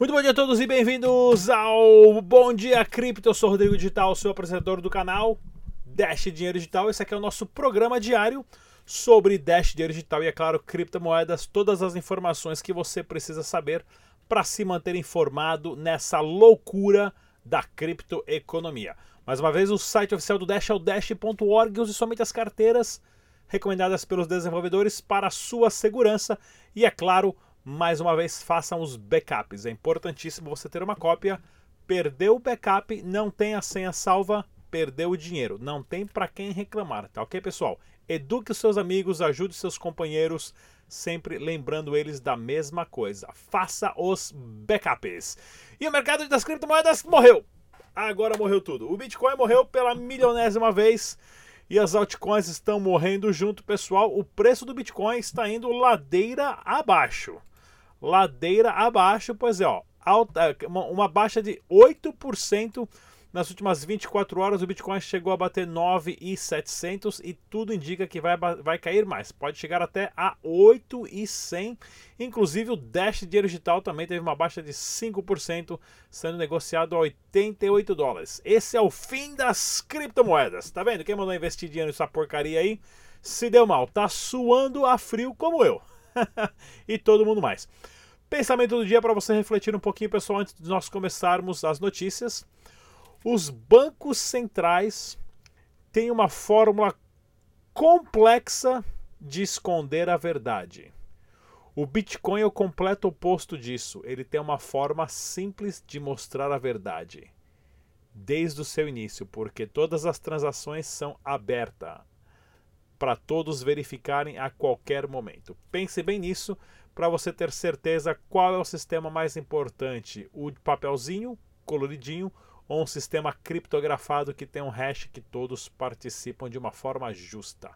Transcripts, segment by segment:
Muito bom dia a todos e bem-vindos ao Bom Dia Cripto. Eu sou Rodrigo Digital, seu apresentador do canal Dash Dinheiro Digital. Esse aqui é o nosso programa diário sobre Dash Dinheiro Digital e, é claro, criptomoedas. Todas as informações que você precisa saber para se manter informado nessa loucura da criptoeconomia. Mais uma vez, o site oficial do Dash é o dash.org. Use somente as carteiras recomendadas pelos desenvolvedores para a sua segurança e, é claro, mais uma vez, façam os backups. É importantíssimo você ter uma cópia. Perdeu o backup, não tem a senha salva, perdeu o dinheiro. Não tem para quem reclamar, tá ok, pessoal? Eduque os seus amigos, ajude seus companheiros, sempre lembrando eles da mesma coisa. Faça os backups. E o mercado das criptomoedas morreu. Agora morreu tudo. O Bitcoin morreu pela milionésima vez e as altcoins estão morrendo junto, pessoal. O preço do Bitcoin está indo ladeira abaixo ladeira abaixo, pois é, ó, alta, uma baixa de 8% nas últimas 24 horas. O Bitcoin chegou a bater 9,700 e tudo indica que vai, vai cair mais. Pode chegar até a 8,100. Inclusive o Dash Dinheiro Digital também teve uma baixa de 5%, sendo negociado a 88 dólares. Esse é o fim das criptomoedas. Tá vendo? Quem mandou investir dinheiro nessa porcaria aí se deu mal. Tá suando a frio como eu. e todo mundo mais. Pensamento do dia para você refletir um pouquinho, pessoal, antes de nós começarmos as notícias. Os bancos centrais têm uma fórmula complexa de esconder a verdade. O Bitcoin é o completo oposto disso. Ele tem uma forma simples de mostrar a verdade. Desde o seu início, porque todas as transações são abertas para todos verificarem a qualquer momento. Pense bem nisso para você ter certeza qual é o sistema mais importante: o papelzinho coloridinho ou um sistema criptografado que tem um hash que todos participam de uma forma justa.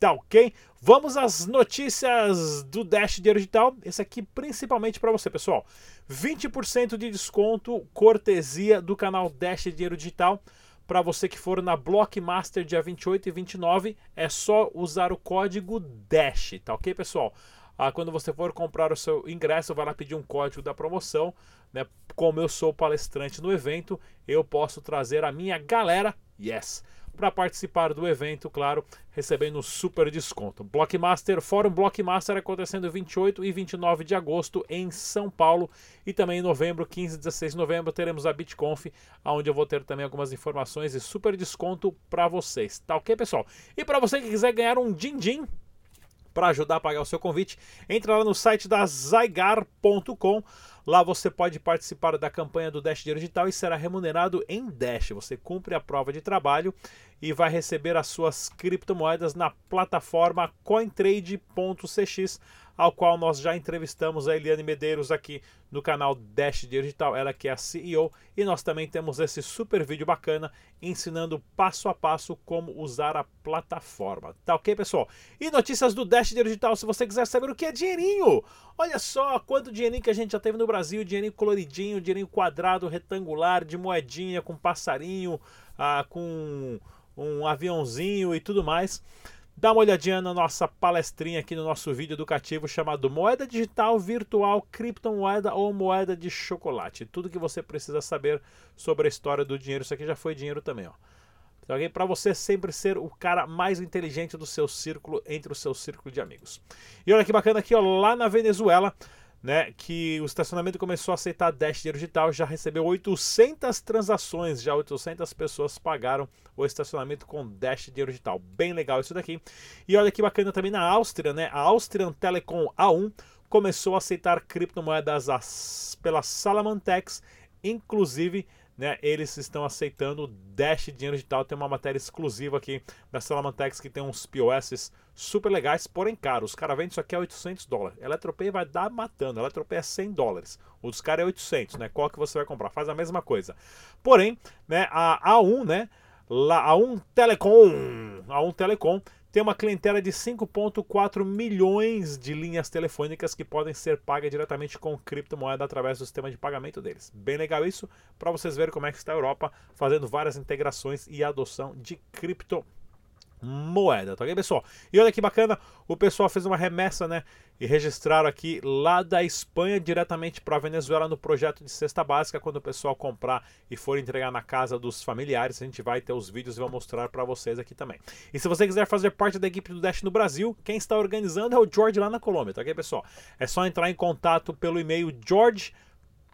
Tá ok? Vamos às notícias do Dash Dinheiro Digital. Esse aqui principalmente para você, pessoal. 20% de desconto, cortesia do canal Dash Dinheiro Digital para você que for na Blockmaster dia 28 e 29, é só usar o código DASH, tá ok, pessoal? Ah, quando você for comprar o seu ingresso, vai lá pedir um código da promoção. Né? Como eu sou palestrante no evento, eu posso trazer a minha galera, yes, para participar do evento, claro, recebendo super desconto. Blockmaster, Fórum Blockmaster acontecendo 28 e 29 de agosto em São Paulo e também em novembro, 15 e 16 de novembro, teremos a BitConf, onde eu vou ter também algumas informações e super desconto para vocês. Tá ok, pessoal? E para você que quiser ganhar um din-din, para ajudar a pagar o seu convite, entra lá no site da zygar.com. Lá você pode participar da campanha do Dash Dinheiro Digital e será remunerado em Dash. Você cumpre a prova de trabalho e vai receber as suas criptomoedas na plataforma cointrade.cx ao qual nós já entrevistamos a Eliane Medeiros aqui no canal Dash Digital, ela que é a CEO, e nós também temos esse super vídeo bacana ensinando passo a passo como usar a plataforma. Tá ok, pessoal? E notícias do Dash Digital, se você quiser saber o que é dinheirinho. Olha só quanto dinheirinho que a gente já teve no Brasil, dinheirinho coloridinho, dinheirinho quadrado, retangular, de moedinha, com passarinho, ah, com um aviãozinho e tudo mais. Dá uma olhadinha na nossa palestrinha aqui no nosso vídeo educativo chamado Moeda Digital Virtual, Criptomoeda ou Moeda de Chocolate. Tudo que você precisa saber sobre a história do dinheiro. Isso aqui já foi dinheiro também, ó. Então, okay? Para você sempre ser o cara mais inteligente do seu círculo, entre o seu círculo de amigos. E olha que bacana aqui, ó, lá na Venezuela, né, que o estacionamento começou a aceitar Dash dinheiro digital, já recebeu 800 transações, já 800 pessoas pagaram o estacionamento com Dash dinheiro digital. Bem legal isso daqui. E olha que bacana também na Áustria, né, a Austrian Telecom A1 começou a aceitar criptomoedas pela Salamantex, inclusive né, eles estão aceitando Dash Dinheiro Digital. Tem uma matéria exclusiva aqui da Salamantex que tem uns POS super legais, porém caros. Os caras vendem isso aqui a 800 dólares. Eletropay vai dar matando. Eletropay é 100 dólares. O dos caras é 800, né? Qual que você vai comprar? Faz a mesma coisa. Porém, né, a A1, né, a A1 Telecom, a A1 Telecom tem uma clientela de 5,4 milhões de linhas telefônicas que podem ser pagas diretamente com criptomoeda através do sistema de pagamento deles. Bem legal isso, para vocês verem como é que está a Europa fazendo várias integrações e adoção de criptomoeda moeda, tá ok, pessoal? E olha que bacana, o pessoal fez uma remessa, né? E registraram aqui lá da Espanha diretamente para a Venezuela no projeto de cesta básica. Quando o pessoal comprar e for entregar na casa dos familiares, a gente vai ter os vídeos e vou mostrar para vocês aqui também. E se você quiser fazer parte da equipe do Dash no Brasil, quem está organizando é o George lá na Colômbia, tá ok, pessoal? É só entrar em contato pelo e-mail George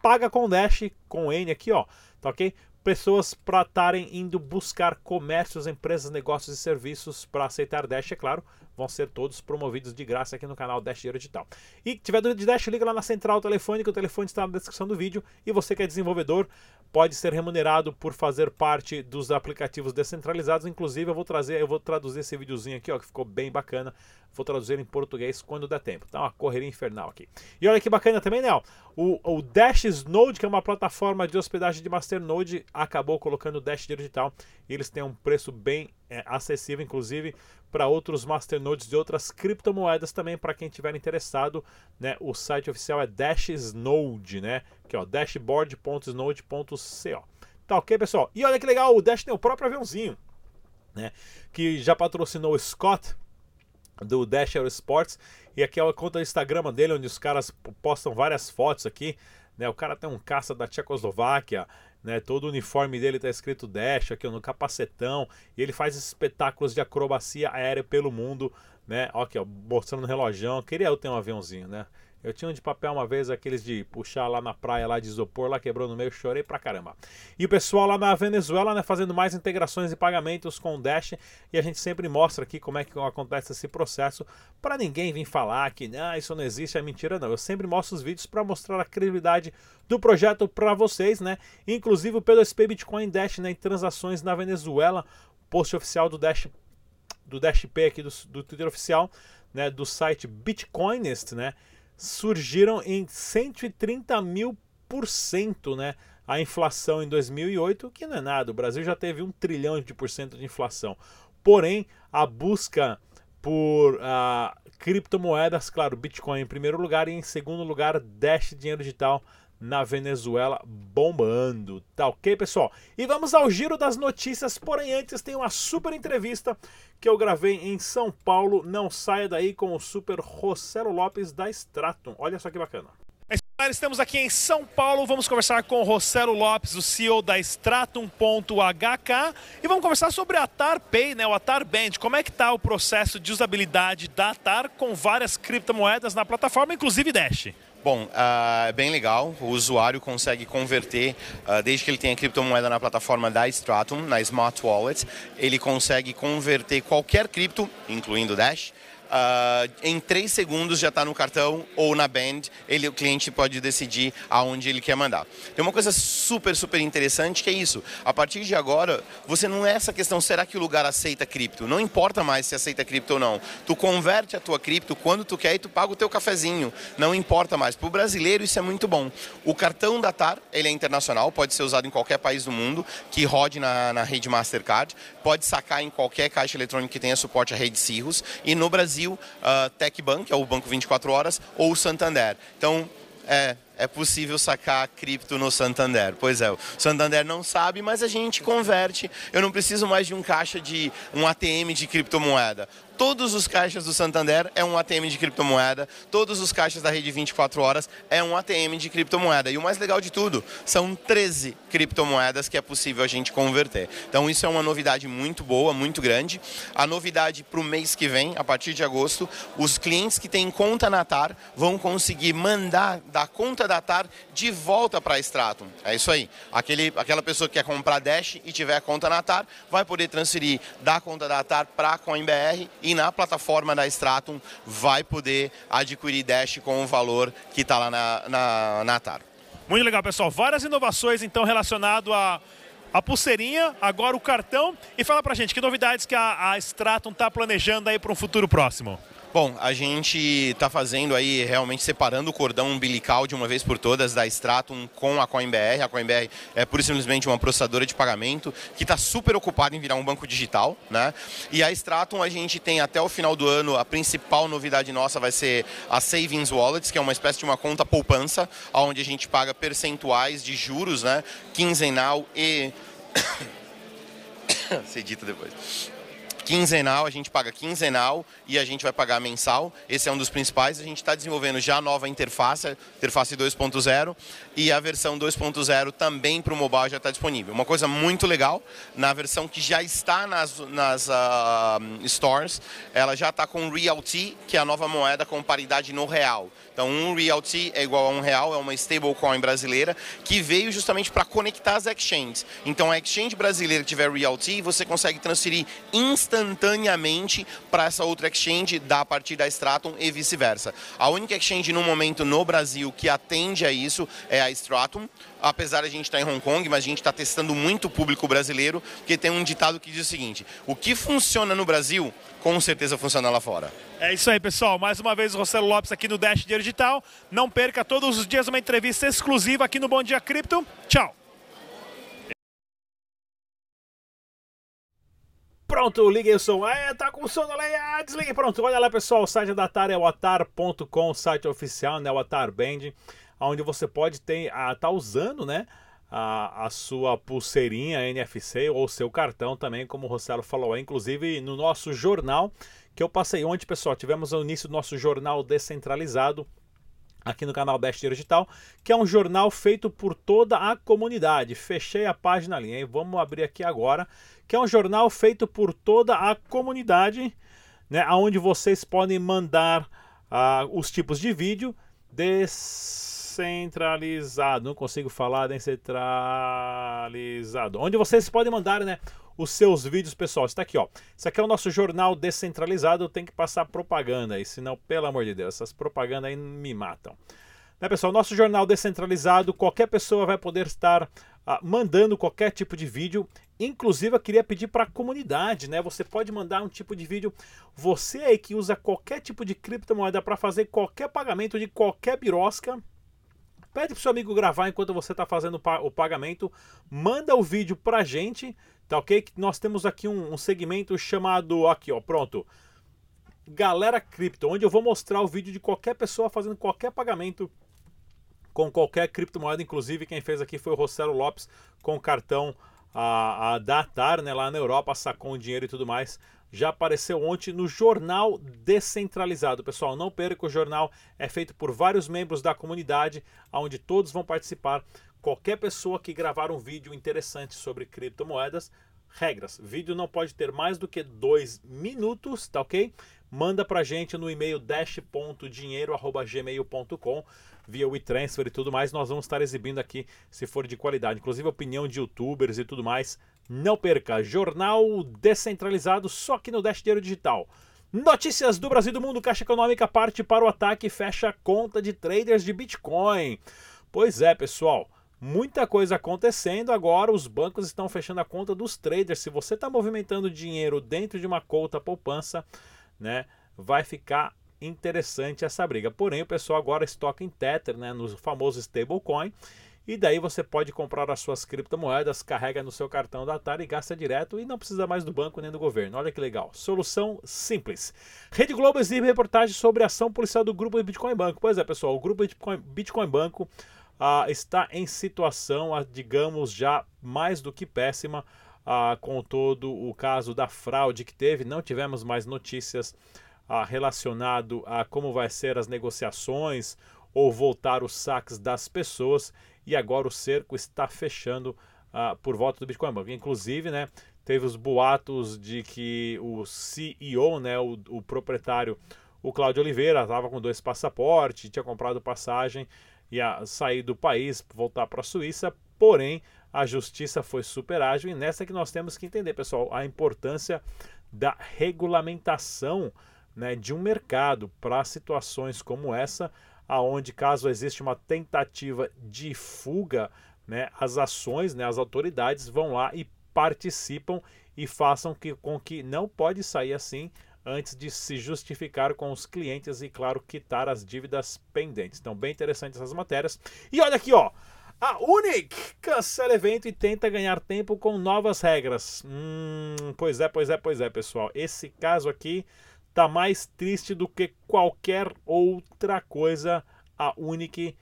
paga com Dash com N aqui, ó, tá ok? Pessoas para estarem indo buscar comércios, empresas, negócios e serviços para aceitar Dash, é claro, vão ser todos promovidos de graça aqui no canal Dash Dinheiro Digital. E tiver dúvida de Dash, liga lá na central telefônica, o telefone está na descrição do vídeo. E você que é desenvolvedor, pode ser remunerado por fazer parte dos aplicativos descentralizados. Inclusive, eu vou trazer, eu vou traduzir esse videozinho aqui, ó, que ficou bem bacana. Vou traduzir em português quando der tempo. Tá uma correria infernal aqui. E olha que bacana também, né? O, o Dash Node, que é uma plataforma de hospedagem de Masternode, acabou colocando o Dash Digital. E eles têm um preço bem é, acessível, inclusive para outros masternodes de outras criptomoedas também para quem tiver interessado, né? O site oficial é Dashnode, né? Aqui ó, dashboard.snode.co. Tá OK, pessoal? E olha que legal, o Dash tem o próprio aviãozinho, né? Que já patrocinou o Scott do Dash Aerosports e aqui é a conta do Instagram dele onde os caras postam várias fotos aqui, né? O cara tem um caça da Tchecoslováquia, né? Todo o uniforme dele está escrito Dash aqui no capacetão. E ele faz espetáculos de acrobacia aérea pelo mundo, né? Ó, aqui, ó, mostrando o relojão. Queria eu ter um aviãozinho, né? Eu tinha um de papel uma vez, aqueles de puxar lá na praia, lá de isopor, lá quebrou no meio, chorei pra caramba. E o pessoal lá na Venezuela, né, fazendo mais integrações e pagamentos com o Dash, e a gente sempre mostra aqui como é que acontece esse processo, para ninguém vir falar que ah, isso não existe, é mentira, não. Eu sempre mostro os vídeos para mostrar a credibilidade do projeto para vocês, né? Inclusive o P2P Bitcoin Dash, né, em transações na Venezuela, post oficial do Dash do Dash P aqui do, do Twitter oficial, né, do site Bitcoinist, né? Surgiram em 130 mil por cento, né? A inflação em 2008, que não é nada, o Brasil já teve um trilhão de por cento de inflação. Porém, a busca por uh, criptomoedas, claro, Bitcoin em primeiro lugar e em segundo lugar Dash Dinheiro Digital na Venezuela bombando. Tá ok, pessoal? E vamos ao giro das notícias, porém antes tem uma super entrevista que eu gravei em São Paulo. Não saia daí com o super Rossello Lopes da Stratum. Olha só que bacana. Estamos aqui em São Paulo, vamos conversar com o Rossello Lopes, o CEO da Stratum.hk e vamos conversar sobre a Atar Pay, né, o Atar Band. Como é que está o processo de usabilidade da Atar com várias criptomoedas na plataforma, inclusive Dash? Bom, uh, é bem legal. O usuário consegue converter, uh, desde que ele tenha criptomoeda na plataforma da Stratum, na Smart Wallet, ele consegue converter qualquer cripto, incluindo Dash, Uh, em três segundos já está no cartão ou na band, ele, o cliente pode decidir aonde ele quer mandar. Tem uma coisa super, super interessante que é isso. A partir de agora, você não é essa questão, será que o lugar aceita cripto? Não importa mais se aceita cripto ou não. Tu converte a tua cripto quando tu quer e tu paga o teu cafezinho. Não importa mais. Para o brasileiro isso é muito bom. O cartão da TAR, ele é internacional, pode ser usado em qualquer país do mundo que rode na, na rede Mastercard, pode sacar em qualquer caixa eletrônica que tenha suporte à rede Cirrus e no Brasil Brasil, uh, que é o banco 24 horas, ou o Santander. Então, é, é possível sacar cripto no Santander. Pois é, o Santander não sabe, mas a gente converte. Eu não preciso mais de um caixa de um ATM de criptomoeda. Todos os caixas do Santander é um ATM de criptomoeda, todos os caixas da rede 24 horas é um ATM de criptomoeda. E o mais legal de tudo, são 13 criptomoedas que é possível a gente converter. Então isso é uma novidade muito boa, muito grande. A novidade para o mês que vem, a partir de agosto, os clientes que têm conta na TAR vão conseguir mandar da conta da TAR de volta para a Stratum. É isso aí. Aquele, aquela pessoa que quer comprar Dash e tiver conta na TAR vai poder transferir da conta da TAR para a CoinBR e na plataforma da Stratum vai poder adquirir Dash com o valor que está lá na, na, na TAR. Muito legal, pessoal. Várias inovações, então, relacionado a a pulseirinha, agora o cartão. E fala pra gente, que novidades que a, a Stratum está planejando aí para um futuro próximo? Bom, a gente está fazendo aí realmente separando o cordão umbilical de uma vez por todas da Stratum com a CoinBR. A CoinBR é pura e simplesmente uma processadora de pagamento que está super ocupada em virar um banco digital, né? E a Stratum a gente tem até o final do ano a principal novidade nossa vai ser a Savings Wallets, que é uma espécie de uma conta poupança, onde a gente paga percentuais de juros, né? Quinzenal e. Se edita depois quinzenal, a gente paga quinzenal e a gente vai pagar mensal. Esse é um dos principais. A gente está desenvolvendo já a nova interface, interface 2.0 e a versão 2.0 também para o mobile já está disponível. Uma coisa muito legal, na versão que já está nas, nas uh, stores, ela já está com Realty, que é a nova moeda com paridade no real. Então, um Realty é igual a um real, é uma stablecoin brasileira que veio justamente para conectar as exchanges. Então, a exchange brasileira que tiver Realty, você consegue transferir instantaneamente para essa outra exchange da partir da Stratum e vice-versa. A única exchange no momento no Brasil que atende a isso é a Stratum apesar de a gente estar em Hong Kong, mas a gente está testando muito o público brasileiro, porque tem um ditado que diz o seguinte: o que funciona no Brasil, com certeza funciona lá fora. É isso aí, pessoal. Mais uma vez o Rossello Lopes aqui no Dash Dinheiro Digital. Não perca todos os dias uma entrevista exclusiva aqui no Bom Dia Cripto. Tchau! Pronto, liguei o som. É, tá com sono ali. Ah, desliguei. Pronto, olha lá, pessoal. O site da Atar é o atar.com, site oficial, né? O Atar Band onde você pode ter, estar tá usando, né? A, a, sua pulseirinha NFC ou seu cartão também, como o Rossello falou. Inclusive no nosso jornal que eu passei ontem, pessoal, tivemos o início do nosso jornal descentralizado aqui no canal Dash Digital, que é um jornal feito por toda a comunidade. Fechei a página ali, hein? Vamos abrir aqui agora, que é um jornal feito por toda a comunidade, né? Onde vocês podem mandar uh, os tipos de vídeo desse descentralizado. Não consigo falar descentralizado. Onde vocês podem mandar, né? Os seus vídeos, pessoal. Está aqui, ó. Isso aqui é o nosso jornal descentralizado. Tem que passar propaganda aí, senão, pelo amor de Deus, essas propagandas aí me matam. Né, pessoal? Nosso jornal descentralizado, qualquer pessoa vai poder estar ah, mandando qualquer tipo de vídeo. Inclusive, eu queria pedir para a comunidade, né? Você pode mandar um tipo de vídeo. Você aí que usa qualquer tipo de criptomoeda para fazer qualquer pagamento de qualquer birosca, Pede pro seu amigo gravar enquanto você está fazendo o pagamento. Manda o vídeo pra gente, tá ok? Nós temos aqui um, um segmento chamado, aqui ó, pronto. Galera Cripto, onde eu vou mostrar o vídeo de qualquer pessoa fazendo qualquer pagamento com qualquer criptomoeda. Inclusive, quem fez aqui foi o Rossello Lopes com o cartão a, a Datar, né, lá na Europa, sacou um dinheiro e tudo mais já apareceu ontem no Jornal Descentralizado. Pessoal, não perca, o jornal é feito por vários membros da comunidade, onde todos vão participar. Qualquer pessoa que gravar um vídeo interessante sobre criptomoedas, regras. Vídeo não pode ter mais do que dois minutos, tá ok? Manda pra gente no e-mail dash.dinheiro.gmail.com via WeTransfer e tudo mais. Nós vamos estar exibindo aqui se for de qualidade. Inclusive opinião de youtubers e tudo mais. Não perca, jornal descentralizado só aqui no Dash Dinheiro Digital. Notícias do Brasil e do mundo, Caixa Econômica parte para o ataque e fecha a conta de traders de Bitcoin. Pois é, pessoal, muita coisa acontecendo agora. Os bancos estão fechando a conta dos traders. Se você está movimentando dinheiro dentro de uma conta poupança, né, vai ficar interessante essa briga. Porém, o pessoal agora estoca em Tether, né, no famoso stablecoin. E daí você pode comprar as suas criptomoedas, carrega no seu cartão da Atari e gasta direto e não precisa mais do banco nem do governo. Olha que legal. Solução simples. Rede Globo exibe reportagem sobre a ação policial do grupo Bitcoin Banco. Pois é, pessoal, o grupo Bitcoin, Bitcoin Banco ah, está em situação, ah, digamos, já mais do que péssima ah, com todo o caso da fraude que teve. Não tivemos mais notícias ah, relacionado a como vai ser as negociações ou voltar os saques das pessoas e agora o cerco está fechando uh, por volta do Bitcoin Bank. Inclusive, né, teve os boatos de que o CEO, né, o, o proprietário, o Cláudio Oliveira, estava com dois passaportes, tinha comprado passagem, ia sair do país, voltar para a Suíça, porém a justiça foi super ágil e nessa que nós temos que entender, pessoal, a importância da regulamentação né, de um mercado para situações como essa, aonde caso existe uma tentativa de fuga, né, as ações, né, as autoridades vão lá e participam e façam que, com que não pode sair assim antes de se justificar com os clientes e, claro, quitar as dívidas pendentes. Então, bem interessantes essas matérias. E olha aqui, ó. A Unic cancela evento e tenta ganhar tempo com novas regras. Hum, pois é, pois é, pois é, pessoal. Esse caso aqui tá mais triste do que qualquer outra coisa a Unique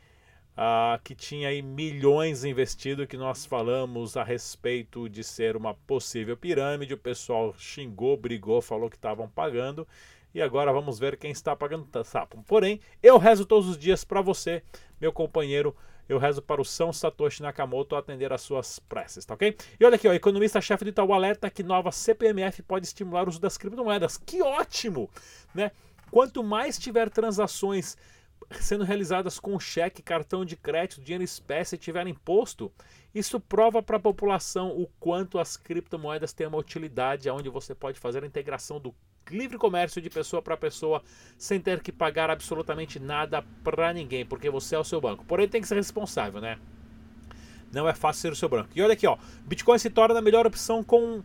uh, que tinha aí milhões investido, que nós falamos a respeito de ser uma possível pirâmide. O pessoal xingou, brigou, falou que estavam pagando. E agora vamos ver quem está pagando sapo. Porém, eu rezo todos os dias para você, meu companheiro. Eu rezo para o São Satoshi Nakamoto atender às suas preces, tá ok? E olha aqui, o economista-chefe do Itaú alerta que nova CPMF pode estimular o uso das criptomoedas. Que ótimo! Né? Quanto mais tiver transações sendo realizadas com cheque, cartão de crédito, dinheiro em espécie tiver imposto, isso prova para a população o quanto as criptomoedas têm uma utilidade, onde você pode fazer a integração do livre comércio de pessoa para pessoa sem ter que pagar absolutamente nada para ninguém, porque você é o seu banco. Porém, tem que ser responsável, né? Não é fácil ser o seu banco. E olha aqui, ó, Bitcoin se torna a melhor opção com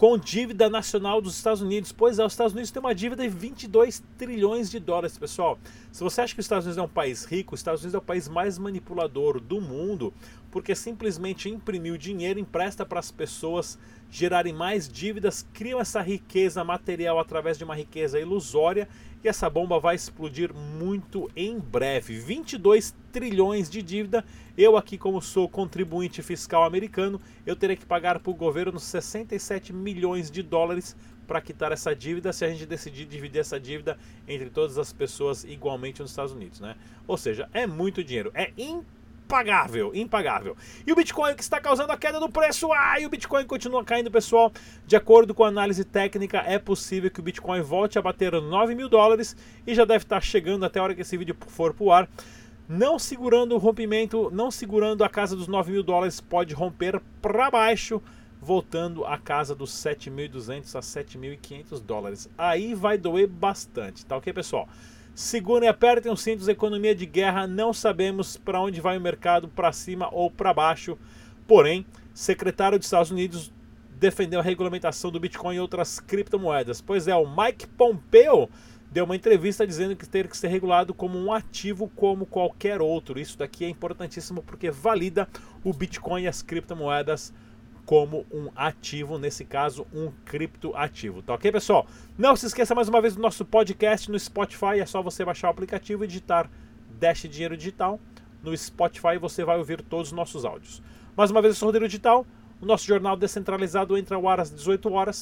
com dívida nacional dos Estados Unidos. Pois é, os Estados Unidos têm uma dívida de 22 trilhões de dólares, pessoal. Se você acha que os Estados Unidos é um país rico, os Estados Unidos é o país mais manipulador do mundo, porque simplesmente imprimiu dinheiro, empresta para as pessoas gerarem mais dívidas, criam essa riqueza material através de uma riqueza ilusória e essa bomba vai explodir muito em breve. 22 trilhões de dívida. Eu aqui como sou contribuinte fiscal americano, eu terei que pagar para o governo 67 milhões de dólares para quitar essa dívida se a gente decidir dividir essa dívida entre todas as pessoas igualmente nos Estados Unidos, né? Ou seja, é muito dinheiro, é impossível impagável, impagável. E o Bitcoin que está causando a queda do preço, ah, e o Bitcoin continua caindo, pessoal. De acordo com a análise técnica, é possível que o Bitcoin volte a bater 9 mil dólares e já deve estar chegando até a hora que esse vídeo for pro ar. Não segurando o rompimento, não segurando a casa dos 9 mil dólares, pode romper para baixo, voltando à casa dos 7.200 a 7.500 dólares. Aí vai doer bastante, tá ok, pessoal? Segurem e apertem os cintos, economia de guerra, não sabemos para onde vai o mercado, para cima ou para baixo. Porém, secretário dos Estados Unidos defendeu a regulamentação do Bitcoin e outras criptomoedas. Pois é, o Mike Pompeo deu uma entrevista dizendo que ter que ser regulado como um ativo como qualquer outro. Isso daqui é importantíssimo porque valida o Bitcoin e as criptomoedas como um ativo, nesse caso, um criptoativo. Tá ok, pessoal? Não se esqueça mais uma vez do nosso podcast no Spotify. É só você baixar o aplicativo e digitar Dash Dinheiro Digital. No Spotify você vai ouvir todos os nossos áudios. Mais uma vez, eu sou o Rodrigo Digital. O nosso jornal descentralizado entra ao ar às 18 horas.